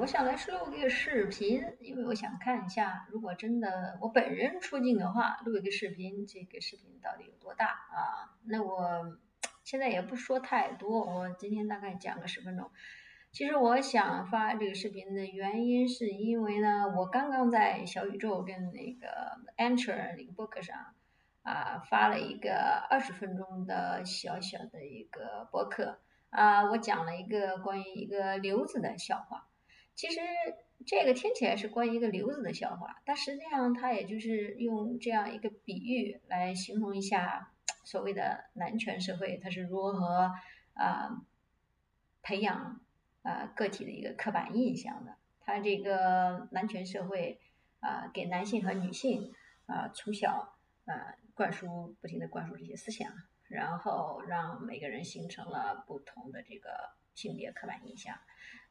我想来录一个视频，因为我想看一下，如果真的我本人出镜的话，录一个视频，这个视频到底有多大啊？那我现在也不说太多，我今天大概讲个十分钟。其实我想发这个视频的原因，是因为呢，我刚刚在小宇宙跟那个 Anchor 那个博客上啊发了一个二十分钟的小小的一个博客。啊，我讲了一个关于一个瘤子的笑话。其实这个听起来是关于一个瘤子的笑话，但实际上它也就是用这样一个比喻来形容一下所谓的男权社会它是如何啊培养啊个体的一个刻板印象的。它这个男权社会啊给男性和女性啊从小啊灌输不停的灌输这些思想。然后让每个人形成了不同的这个性别刻板印象，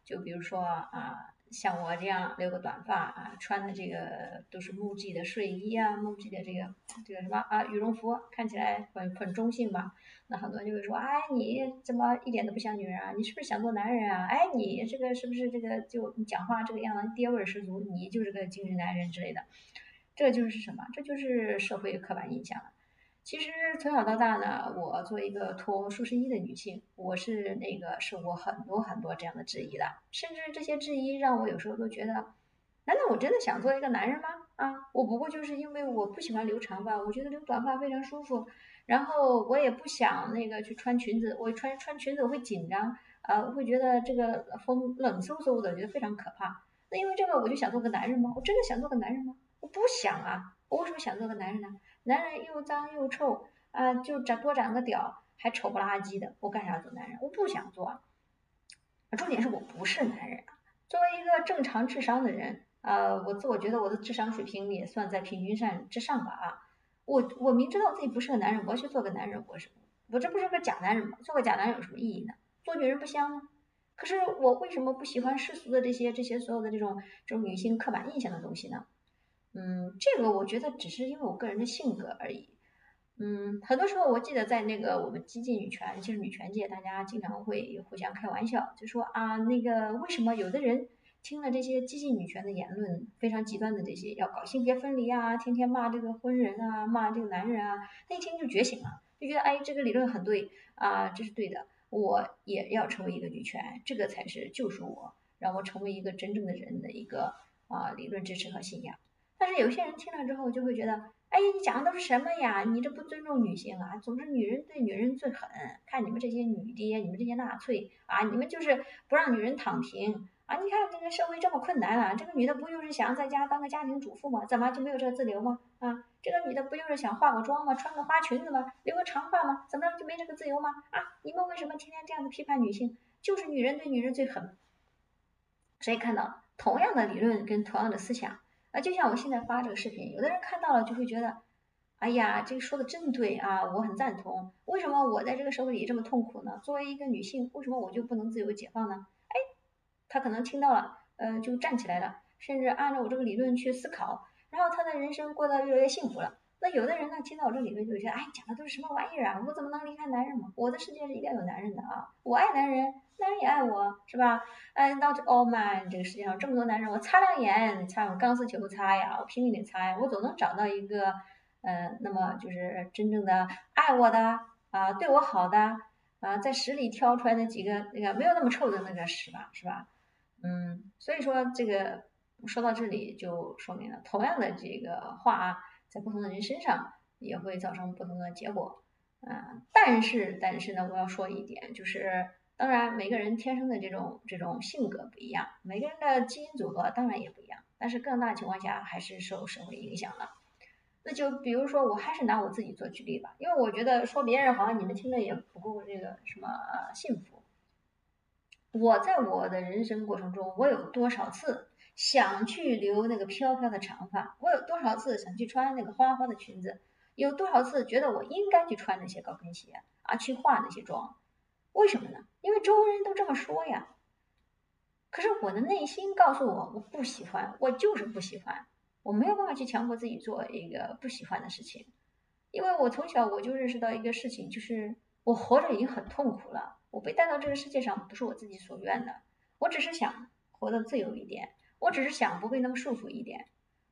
就比如说啊，像我这样留个短发啊，穿的这个都是木屐的睡衣啊，木屐的这个这个什么啊羽绒服，看起来很很中性吧？那很多人就会说，哎，你怎么一点都不像女人啊？你是不是想做男人啊？哎，你这个是不是这个就你讲话这个样子爹味十足？你就是个精神男人之类的，这就是什么？这就是社会刻板印象了。其实从小到大呢，我作为一个脱舒适衣的女性，我是那个受过很多很多这样的质疑的，甚至这些质疑让我有时候都觉得，难道我真的想做一个男人吗？啊，我不过就是因为我不喜欢留长发，我觉得留短发非常舒服，然后我也不想那个去穿裙子，我穿穿裙子我会紧张，呃，会觉得这个风冷飕飕的，觉得非常可怕。那因为这个我就想做个男人吗？我真的想做个男人吗？我不想啊，我为什么想做个男人呢？男人又脏又臭啊，就长多长个屌，还丑不拉几的，我干啥做男人？我不想做啊。重点是我不是男人啊。作为一个正常智商的人，呃，我自我觉得我的智商水平也算在平均线之上吧啊。我我明知道自己不是个男人，我要去做个男人，我是我这不是个假男人吗？做个假男人有什么意义呢？做女人不香吗？可是我为什么不喜欢世俗的这些这些所有的这种这种女性刻板印象的东西呢？嗯，这个我觉得只是因为我个人的性格而已。嗯，很多时候我记得在那个我们激进女权，就是女权界，大家经常会互相开玩笑，就说啊，那个为什么有的人听了这些激进女权的言论，非常极端的这些要搞性别分离啊，天天骂这个婚人啊，骂这个男人啊，他一听就觉醒了，就觉得哎，这个理论很对啊，这是对的，我也要成为一个女权，这个才是救赎我，让我成为一个真正的人的一个啊理论支持和信仰。但是有些人听了之后就会觉得，哎，你讲的都是什么呀？你这不尊重女性啊！总之，女人对女人最狠。看你们这些女爹，你们这些纳粹啊，你们就是不让女人躺平啊！你看这个社会这么困难了，这个女的不就是想在家当个家庭主妇吗？怎么就没有这个自由吗？啊，这个女的不就是想化个妆吗？穿个花裙子吗？留个长发吗？怎么样就没这个自由吗？啊，你们为什么天天这样子批判女性？就是女人对女人最狠。所以看到同样的理论跟同样的思想。啊，就像我现在发这个视频，有的人看到了就会觉得，哎呀，这个说的真对啊，我很赞同。为什么我在这个社会里这么痛苦呢？作为一个女性，为什么我就不能自由解放呢？哎，他可能听到了，呃，就站起来了，甚至按照我这个理论去思考，然后他的人生过得越来越幸福了。那有的人呢，听到我这理论就觉得，哎，讲的都是什么玩意儿啊？我怎么能离开男人嘛？我的世界是一定要有男人的啊！我爱男人，男人也爱我，是吧？哎，not all man，这个世界上这么多男人，我擦亮眼，擦用钢丝球擦呀，我拼命的擦呀，我总能找到一个，呃，那么就是真正的爱我的啊，对我好的啊，在屎里挑出来的几个那个没有那么臭的那个屎吧，是吧？嗯，所以说这个说到这里就说明了，同样的这个话啊。在不同的人身上也会造成不同的结果，啊，但是但是呢，我要说一点，就是当然每个人天生的这种这种性格不一样，每个人的基因组合当然也不一样，但是更大情况下还是受社会影响的。那就比如说，我还是拿我自己做举例吧，因为我觉得说别人好像你们听着也不够这个什么幸福。我在我的人生过程中，我有多少次？想去留那个飘飘的长发，我有多少次想去穿那个花花的裙子，有多少次觉得我应该去穿那些高跟鞋啊，去化那些妆？为什么呢？因为周围人都这么说呀。可是我的内心告诉我，我不喜欢，我就是不喜欢，我没有办法去强迫自己做一个不喜欢的事情，因为我从小我就认识到一个事情，就是我活着已经很痛苦了，我被带到这个世界上不是我自己所愿的，我只是想。活得自由一点，我只是想不会那么束缚一点。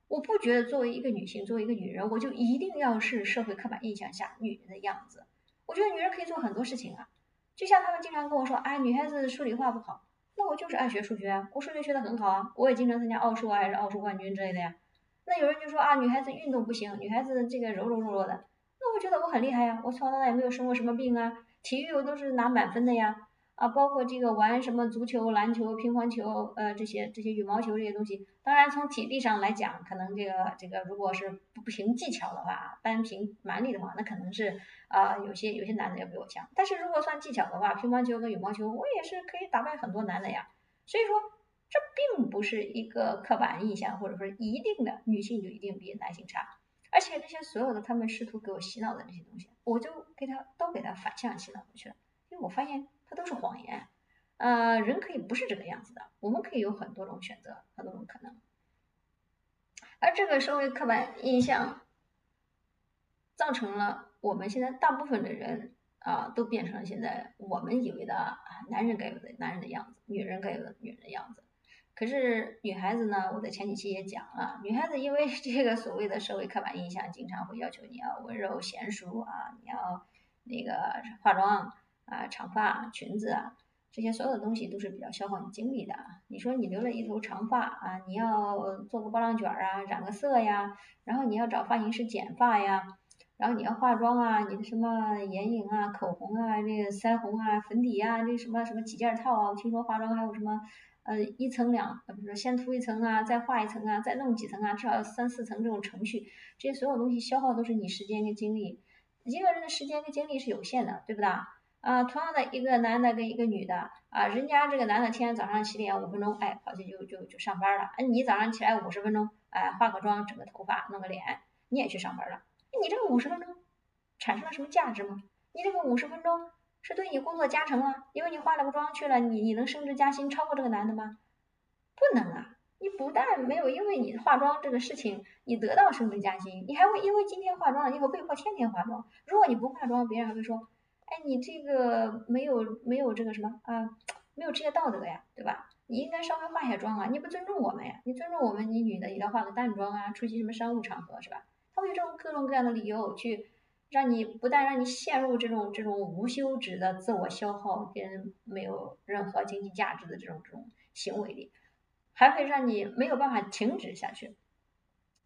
我不觉得作为一个女性，作为一个女人，我就一定要是社会刻板印象下女人的样子。我觉得女人可以做很多事情啊，就像他们经常跟我说，哎，女孩子数理化不好，那我就是爱学数学，我数学学得很好啊，我也经常参加奥数啊，还是奥数冠军之类的呀。那有人就说啊，女孩子运动不行，女孩子这个柔柔弱弱的，那我觉得我很厉害呀，我从小到大也没有生过什么病啊，体育我都是拿满分的呀。啊，包括这个玩什么足球、篮球、乒乓球，呃，这些这些羽毛球这些东西，当然从体力上来讲，可能这个这个如果是不凭技巧的话，单凭蛮力的话，那可能是啊，有些有些男的要比我强。但是如果算技巧的话，乒乓球跟羽毛球，我也是可以打败很多男的呀。所以说，这并不是一个刻板印象，或者说一定的女性就一定比男性差。而且这些所有的他们试图给我洗脑的这些东西，我就给他都给他反向洗脑回去了，因为我发现。它都是谎言，呃，人可以不是这个样子的，我们可以有很多种选择，很多种可能。而这个社会刻板印象，造成了我们现在大部分的人啊，都变成了现在我们以为的男人该有的男人的样子，女人该有的女人的样子。可是女孩子呢，我在前几期也讲了，女孩子因为这个所谓的社会刻板印象，经常会要求你要温柔贤淑啊，你要那个化妆。啊，长发、裙子啊，这些所有的东西都是比较消耗你精力的。你说你留了一头长发啊，你要做个波浪卷啊，染个色呀，然后你要找发型师剪发呀，然后你要化妆啊，你的什么眼影啊、口红啊、这个腮红啊、粉底啊，这什么什么几件套啊？我听说化妆还有什么呃一层两，呃不是先涂一层啊，再画一层啊，再弄几层啊，至少三四层这种程序，这些所有东西消耗都是你时间跟精力。一个人的时间跟精力是有限的，对不对？啊，同样的一个男的跟一个女的啊，人家这个男的天天早上七点五分钟，哎，跑去就就就上班了。哎，你早上起来五十分钟，哎，化个妆，整个头发，弄个脸，你也去上班了。你这个五十分钟产生了什么价值吗？你这个五十分钟是对你工作加成啊？因为你化了个妆去了，你你能升职加薪超过这个男的吗？不能啊！你不但没有因为你化妆这个事情你得到升职加薪，你还会因为今天化妆了，以后被迫天天化妆。如果你不化妆，别人还会说。哎，你这个没有没有这个什么啊，没有职业道德呀，对吧？你应该稍微化下妆啊，你不尊重我们呀？你尊重我们，你女的也要化个淡妆啊，出席什么商务场合是吧？他会有这种各种各样的理由去让你不但让你陷入这种这种无休止的自我消耗跟没有任何经济价值的这种这种行为里，还会让你没有办法停止下去。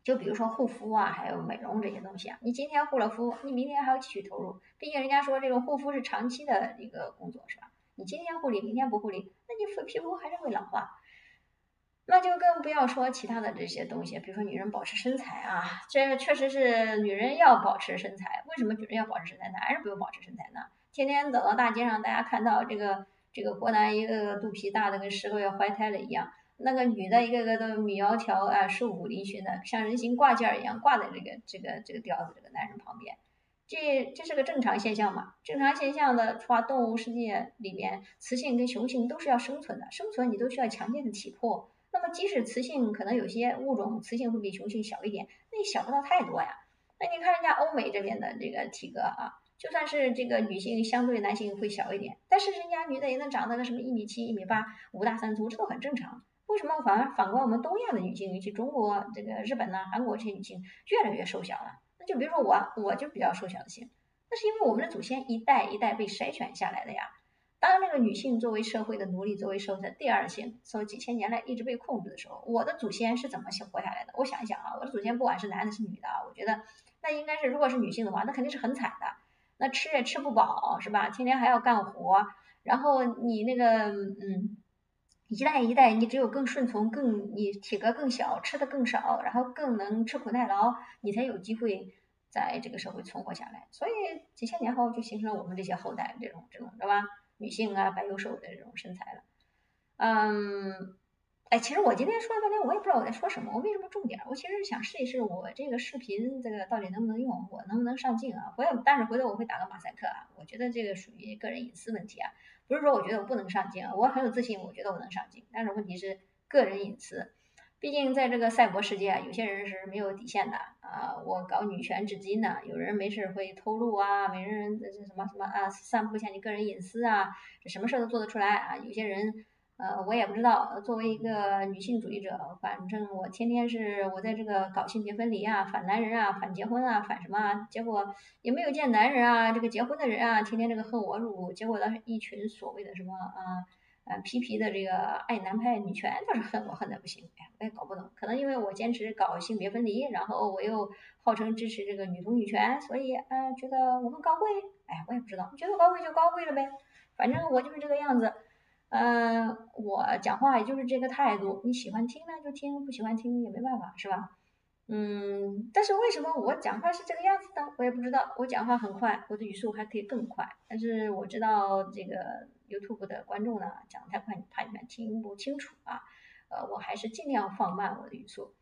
就比如说护肤啊，还有美容这些东西啊，你今天护了肤，你明天还要继续投入。毕竟人家说这种护肤是长期的一个工作，是吧？你今天护理，明天不护理，那你皮肤还是会老化。那就更不要说其他的这些东西，比如说女人保持身材啊，这确实是女人要保持身材。为什么女人要保持身材，男人不用保持身材呢？天天走到大街上，大家看到这个这个国男一个个肚皮大的跟十个月怀胎了一样。那个女的，一个个都米窈窕啊，瘦骨嶙峋的，像人形挂件一样挂在这个这个这个吊子这个男人旁边，这这是个正常现象嘛？正常现象的话，动物世界里面，雌性跟雄性都是要生存的，生存你都需要强健的体魄。那么即使雌性可能有些物种，雌性会比雄性小一点，那也小不到太多呀。那你看人家欧美这边的这个体格啊，就算是这个女性相对男性会小一点，但是人家女的也能长到个什么一米七、一米八、五大三粗，这都很正常。为什么反而反观我们东亚的女性，尤其中国、这个日本呐、韩国这些女性越来越瘦小了？那就比如说我，我就比较瘦小的型，那是因为我们的祖先一代一代被筛选下来的呀。当那个女性作为社会的奴隶，作为社会的第二性，从几千年来一直被控制的时候，我的祖先是怎么活下来的？我想一想啊，我的祖先不管是男的是女的，我觉得那应该是，如果是女性的话，那肯定是很惨的，那吃也吃不饱，是吧？天天还要干活，然后你那个，嗯。一代一代，你只有更顺从，更你体格更小，吃的更少，然后更能吃苦耐劳，你才有机会在这个社会存活下来。所以几千年后就形成了我们这些后代这种这种，知道吧？女性啊，白幼瘦的这种身材了。嗯，哎，其实我今天说了半天，我也不知道我在说什么，我没什么重点。我其实想试一试我这个视频这个到底能不能用，我能不能上镜啊？回头，但是回头我会打个马赛克啊。我觉得这个属于个人隐私问题啊。不是说我觉得我不能上镜，我很有自信，我觉得我能上镜。但是问题是个人隐私，毕竟在这个赛博世界啊，有些人是没有底线的啊。我搞女权至今呢，有人没事会偷录啊，没人这什么什么啊，散布一下你个人隐私啊，什么事都做得出来啊。有些人呃，我也不知道。作为一个女性主义者，反正我天天是我在这个搞性别分离啊，反男人啊，反结婚啊，反什么？啊？结果也没有见男人啊，这个结婚的人啊，天天这个恨我辱。结果倒是一群所谓的什么啊，呃，皮皮的这个爱男派女权倒是恨我恨的不行。哎，我也搞不懂，可能因为我坚持搞性别分离，然后我又号称支持这个女同女权，所以啊，觉得我们高贵。哎，我也不知道，觉得高贵就高贵了呗，反正我就是这个样子。嗯，我讲话也就是这个态度，你喜欢听呢就听，不喜欢听也没办法，是吧？嗯，但是为什么我讲话是这个样子的，我也不知道。我讲话很快，我的语速还可以更快，但是我知道这个 YouTube 的观众呢讲太快，怕你们听不清楚啊。呃，我还是尽量放慢我的语速。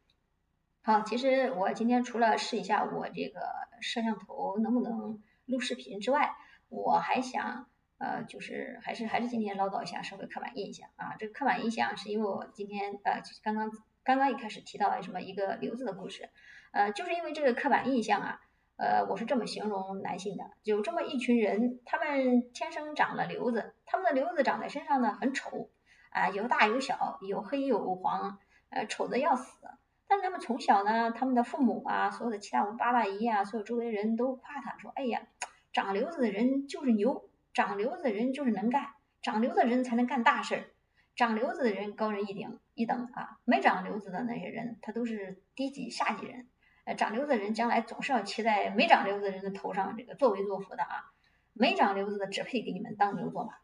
好，其实我今天除了试一下我这个摄像头能不能录视频之外，我还想。呃，就是还是还是今天唠叨一下社会刻板印象啊。这个刻板印象是因为我今天呃刚刚刚刚一开始提到了什么一个瘤子的故事，呃，就是因为这个刻板印象啊，呃，我是这么形容男性的，有这么一群人，他们天生长了瘤子，他们的瘤子长在身上呢很丑啊，有大有小，有黑有黄，呃，丑的要死。但是他们从小呢，他们的父母啊，所有的七大姑八大姨啊，所有周围人都夸他说，哎呀，长瘤子的人就是牛。长瘤子的人就是能干，长瘤子的人才能干大事儿，长瘤子的人高人一等一等啊，没长瘤子的那些人他都是低级下级人，呃，长瘤子的人将来总是要骑在没长瘤子的人的头上这个作威作福的啊，没长瘤子的只配给你们当牛做马，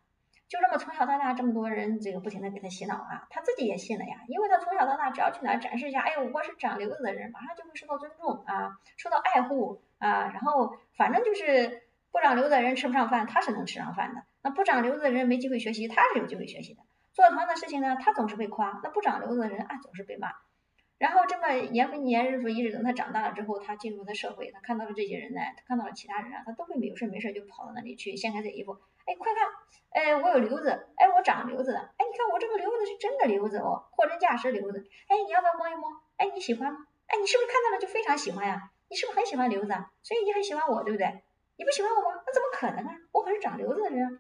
就这么从小到大这么多人这个不停的给他洗脑啊，他自己也信了呀，因为他从小到大只要去哪儿展示一下，哎呦我是长瘤子的人，马上就会受到尊重啊，受到爱护啊，然后反正就是。不长瘤子的人吃不上饭，他是能吃上饭的。那不长瘤子的人没机会学习，他是有机会学习的。做同样的事情呢，他总是被夸。那不长瘤子的人啊，总是被骂。然后这么年复一年，日复一日，等他长大了之后，他进入的社会，他看到了这些人呢，他看到了其他人啊，他都会有事没事就跑到那里去掀开这衣服，哎，快看，哎，我有瘤子，哎，我长瘤子了，哎，你看我这个瘤子是真的瘤子哦，货真价实瘤子。哎，你要不要摸一摸？哎，你喜欢吗？哎，你是不是看到了就非常喜欢呀？你是不是很喜欢瘤子？啊？所以你很喜欢我，对不对？你不喜欢我吗？那怎么可能啊！我可是长瘤子的人。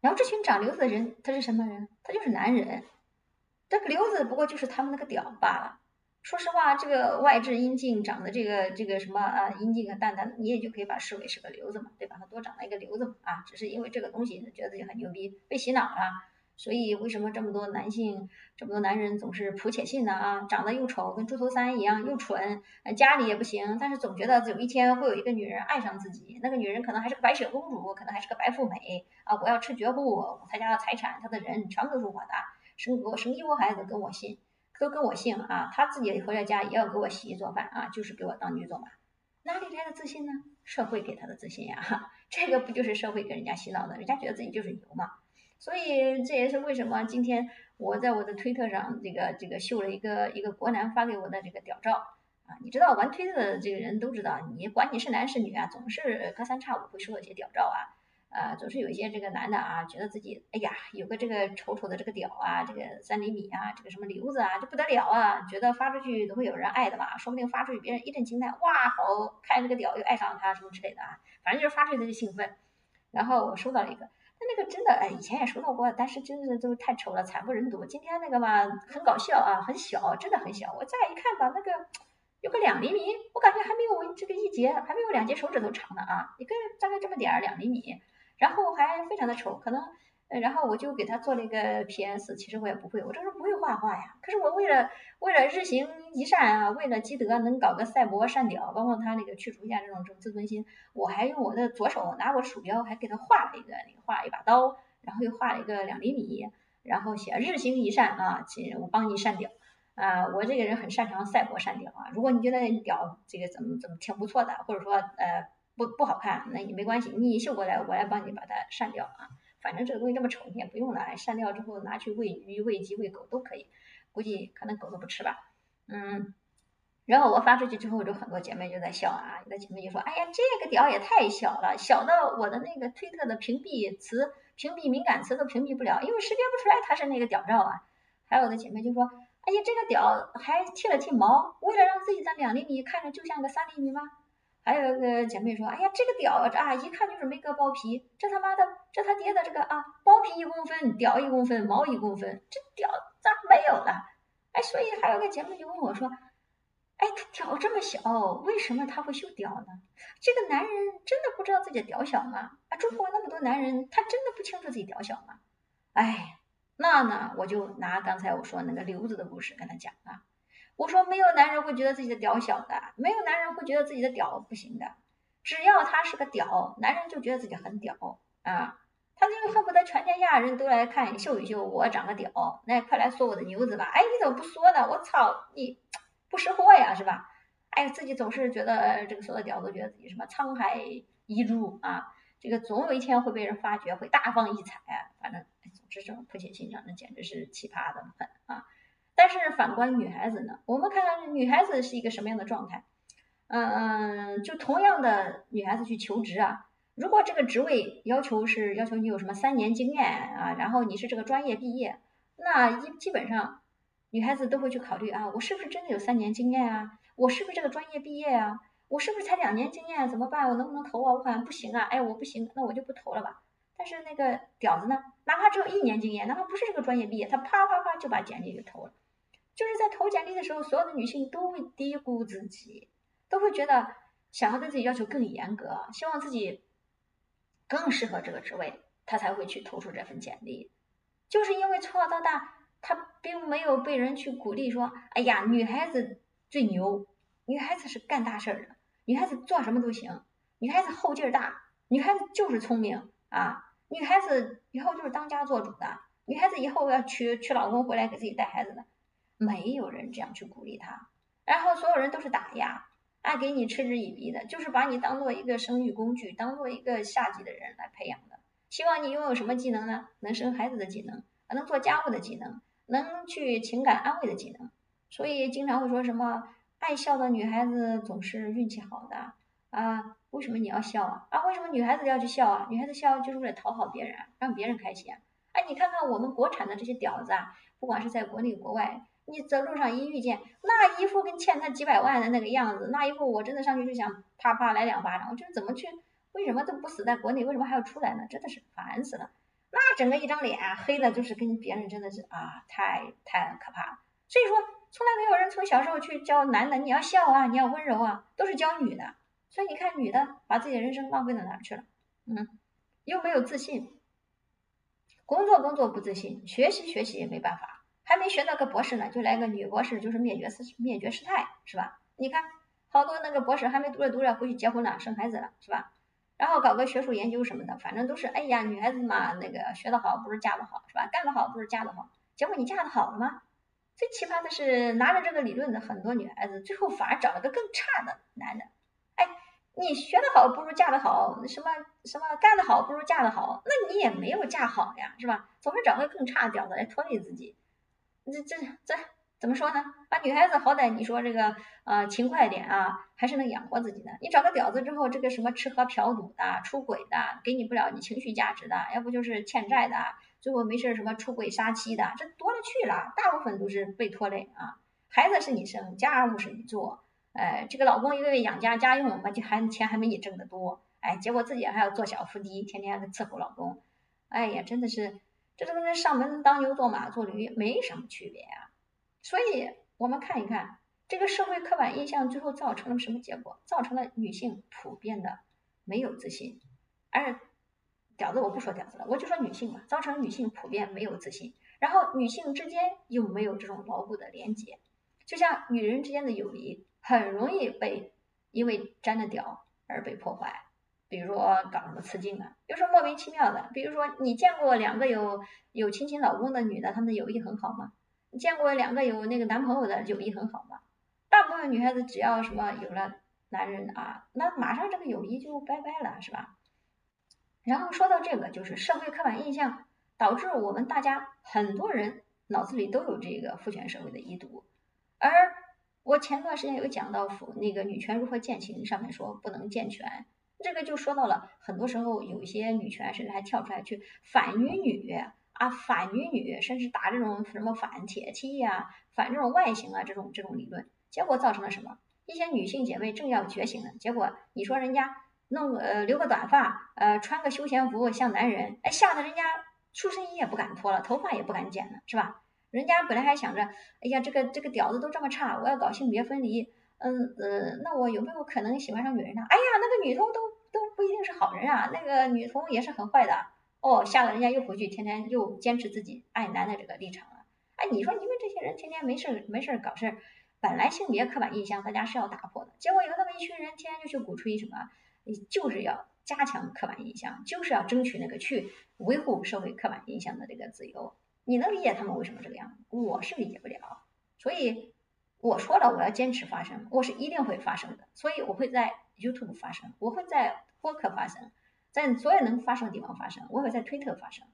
然后这群长瘤子的人，他是什么人？他就是男人。这个瘤子不过就是他们那个屌罢了。说实话，这个外置阴茎长的这个这个什么啊，阴茎和蛋蛋，你也就可以把视为是个瘤子嘛，对吧？它多长了一个瘤子嘛啊，只是因为这个东西觉得自己很牛逼，被洗脑了。所以为什么这么多男性，这么多男人总是普且信呢？啊，长得又丑，跟猪头三一样，又蠢，家里也不行，但是总觉得有一天会有一个女人爱上自己，那个女人可能还是个白雪公主，可能还是个白富美啊！我要吃绝户，他家的财产，他的人全部都是我的，生给我生一窝孩子跟我姓，都跟我姓啊！他自己回了家也要给我洗衣做饭啊，就是给我当女做马，哪里来的自信呢？社会给他的自信呀，这个不就是社会给人家洗脑的？人家觉得自己就是牛嘛。所以这也是为什么今天我在我的推特上这个这个秀了一个一个国男发给我的这个屌照啊，你知道玩推特的这个人都知道，你管你是男是女啊，总是隔三差五会收到一些屌照啊，呃，总是有一些这个男的啊，觉得自己哎呀有个这个丑丑的这个屌啊，这个三厘米啊，这个什么瘤子啊，这不得了啊，觉得发出去都会有人爱的吧，说不定发出去别人一阵惊叹，哇，好看这个屌又爱上他什么之类的啊，反正就是发出去他就兴奋，然后我收到了一个。那个真的哎，以前也收到过，但是真的都太丑了，惨不忍睹。今天那个嘛，很搞笑啊，很小，真的很小。我再一看吧，那个有个两厘米，我感觉还没有这个一节，还没有两节手指头长呢啊，一个大概这么点儿，两厘米，然后还非常的丑，可能。然后我就给他做了一个 PS，其实我也不会，我这是不会画画呀。可是我为了为了日行一善啊，为了积德，能搞个赛博善屌，包括他那个去除一下这种这种自尊心，我还用我的左手拿我鼠标，还给他画了一个那个画了一把刀，然后又画了一个两厘米，然后写日行一善啊，请我帮你善屌啊，我这个人很擅长赛博善屌啊。如果你觉得屌这个怎么怎么挺不错的，或者说呃不不好看，那也没关系，你秀过来，我来帮你把它删掉啊。反正这个东西这么丑，你也不用了，删掉之后拿去喂鱼、喂鸡、喂狗都可以，估计可能狗都不吃吧。嗯，然后我发出去之后，就很多姐妹就在笑啊，有的姐妹就说：“哎呀，这个屌也太小了，小到我的那个推特的屏蔽词、屏蔽敏感词都屏蔽不了，因为识别不出来它是那个屌照啊。”还有的姐妹就说：“哎呀，这个屌还剃了剃毛，为了让自己在两厘米看着就像个三厘米吗？”还有一个姐妹说，哎呀，这个屌啊，一看就是没割包皮，这他妈的，这他爹的这个啊，包皮一公分，屌一公分，毛一公分，这屌咋没有了？哎，所以还有个姐妹就问我说，哎，他屌这么小，为什么他会秀屌呢？这个男人真的不知道自己屌小吗？啊，中国那么多男人，他真的不清楚自己屌小吗？哎，那呢，我就拿刚才我说那个刘子的故事跟他讲啊。我说没有男人会觉得自己的屌小的，没有男人会觉得自己的屌不行的。只要他是个屌，男人就觉得自己很屌啊！他就恨不得全天下人都来看秀一秀我长个屌，那快来说我的牛子吧！哎，你怎么不说呢？我操，你不识货呀，是吧？哎，自己总是觉得这个所有的屌都觉得自己什么沧海遗珠啊，这个总有一天会被人发掘，会大放异彩。反正总之这种不写欣赏，那简直是奇葩的很啊！但是反观女孩子呢，我们看看女孩子是一个什么样的状态。嗯嗯，就同样的女孩子去求职啊，如果这个职位要求是要求你有什么三年经验啊，然后你是这个专业毕业，那一基本上女孩子都会去考虑啊，我是不是真的有三年经验啊？我是不是这个专业毕业啊？我是不是才两年经验？怎么办？我能不能投啊？我好像不行啊！哎，我不行，那我就不投了吧。但是那个屌子呢，哪怕只有一年经验，哪怕不是这个专业毕业，他啪啪啪就把简历给投了。就是在投简历的时候，所有的女性都会低估自己，都会觉得想要对自己要求更严格，希望自己更适合这个职位，她才会去投出这份简历。就是因为从小到大，她并没有被人去鼓励说：“哎呀，女孩子最牛，女孩子是干大事儿的，女孩子做什么都行，女孩子后劲儿大，女孩子就是聪明啊，女孩子以后就是当家做主的，女孩子以后要娶娶老公回来给自己带孩子的。”没有人这样去鼓励他，然后所有人都是打压，爱给你嗤之以鼻的，就是把你当做一个生育工具，当做一个下级的人来培养的。希望你拥有什么技能呢？能生孩子的技能，能做家务的技能，能去情感安慰的技能。所以经常会说什么爱笑的女孩子总是运气好的啊？为什么你要笑啊？啊，为什么女孩子要去笑啊？女孩子笑就是为了讨好别人，让别人开心。哎，你看看我们国产的这些屌子啊，不管是在国内国外。你在路上一遇见那一副跟欠他几百万的那个样子，那一副我真的上去就想啪啪来两巴掌。我觉得怎么去，为什么都不死在国内，为什么还要出来呢？真的是烦死了。那整个一张脸黑的，就是跟别人真的是啊，太太可怕了。所以说，从来没有人从小时候去教男的你要笑啊，你要温柔啊，都是教女的。所以你看，女的把自己的人生浪费到哪去了？嗯，又没有自信，工作工作不自信，学习学习也没办法。还没学到个博士呢，就来个女博士，就是灭绝师灭绝师太，是吧？你看，好多那个博士还没读着读着回去结婚了，生孩子了，是吧？然后搞个学术研究什么的，反正都是，哎呀，女孩子嘛，那个学得好不如嫁得好，是吧？干得好不如嫁得好。结果你嫁得好了吗？最奇葩的是，拿着这个理论的很多女孩子，最后反而找了个更差的男的。哎，你学得好不如嫁得好，什么什么干得好不如嫁得好，那你也没有嫁好呀，是吧？总是找个更差的屌子来拖累自己。这这这怎么说呢？啊，女孩子好歹你说这个呃勤快点啊，还是能养活自己的。你找个屌子之后，这个什么吃喝嫖赌的、出轨的，给你不了你情绪价值的，要不就是欠债的，最后没事什么出轨杀妻的，这多了去了。大部分都是被拖累啊。孩子是你生，家务是你做，哎，这个老公一个月养家家用嘛，就还钱还没你挣得多，哎，结果自己还要做小伏低，天天伺候老公，哎呀，真的是。这都跟上门当牛做马做驴没什么区别啊，所以我们看一看这个社会刻板印象最后造成了什么结果？造成了女性普遍的没有自信，而屌子我不说屌子了，我就说女性吧，造成女性普遍没有自信，然后女性之间又没有这种牢固的连接，就像女人之间的友谊很容易被因为沾了屌而被破坏。比如说搞什么雌竞的，有时候莫名其妙的。比如说你见过两个有有亲亲老公的女的，她们的友谊很好吗？你见过两个有那个男朋友的友谊很好吗？大部分女孩子只要什么有了男人啊，那马上这个友谊就拜拜了，是吧？然后说到这个，就是社会刻板印象导致我们大家很多人脑子里都有这个父权社会的遗毒。而我前段时间有讲到父那个女权如何践行，上面说不能健全。这个就说到了，很多时候有一些女权甚至还跳出来去反女女啊，反女女，甚至打这种什么反铁 T 呀，反这种外形啊，这种这种理论，结果造成了什么？一些女性姐妹正要觉醒呢，结果你说人家弄呃留个短发，呃穿个休闲服像男人，哎吓得人家出身衣也不敢脱了，头发也不敢剪了，是吧？人家本来还想着，哎呀这个这个屌子都这么差，我要搞性别分离，嗯呃那我有没有可能喜欢上女人呢？哎呀那个女同都不一定是好人啊，那个女同也是很坏的。哦，吓得人家又回去，天天又坚持自己爱男的这个立场了。哎，你说你们这些人天天没事没事搞事，本来性别刻板印象大家是要打破的，结果有那么一群人天天就去鼓吹什么，就是要加强刻板印象，就是要争取那个去维护社会刻板印象的这个自由。你能理解他们为什么这个样子？我是理解不了。所以我说了，我要坚持发声，我是一定会发声的。所以我会在 YouTube 发声，我会在播客发声。在所有能发生的地方发生，我会在推特发生。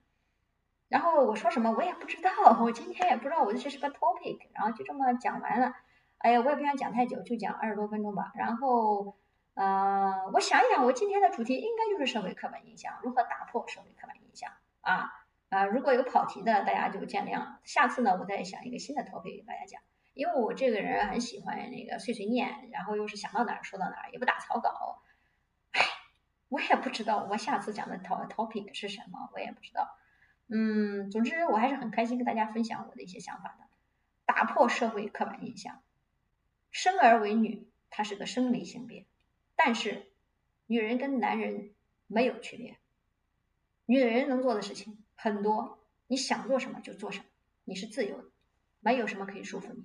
然后我说什么我也不知道，我今天也不知道我这是个 topic，然后就这么讲完了。哎呀，我也不想讲太久，就讲二十多分钟吧。然后，呃，我想一想，我今天的主题应该就是社会刻板印象，如何打破社会刻板印象啊啊！如果有跑题的，大家就见谅。下次呢，我再想一个新的 topic 给大家讲。因为我这个人很喜欢那个碎碎念，然后又是想到哪儿说到哪儿，也不打草稿。我也不知道我下次讲的 topic 是什么，我也不知道。嗯，总之我还是很开心跟大家分享我的一些想法的，打破社会刻板印象。生而为女，她是个生理性别，但是女人跟男人没有区别。女人能做的事情很多，你想做什么就做什么，你是自由的，没有什么可以束缚你。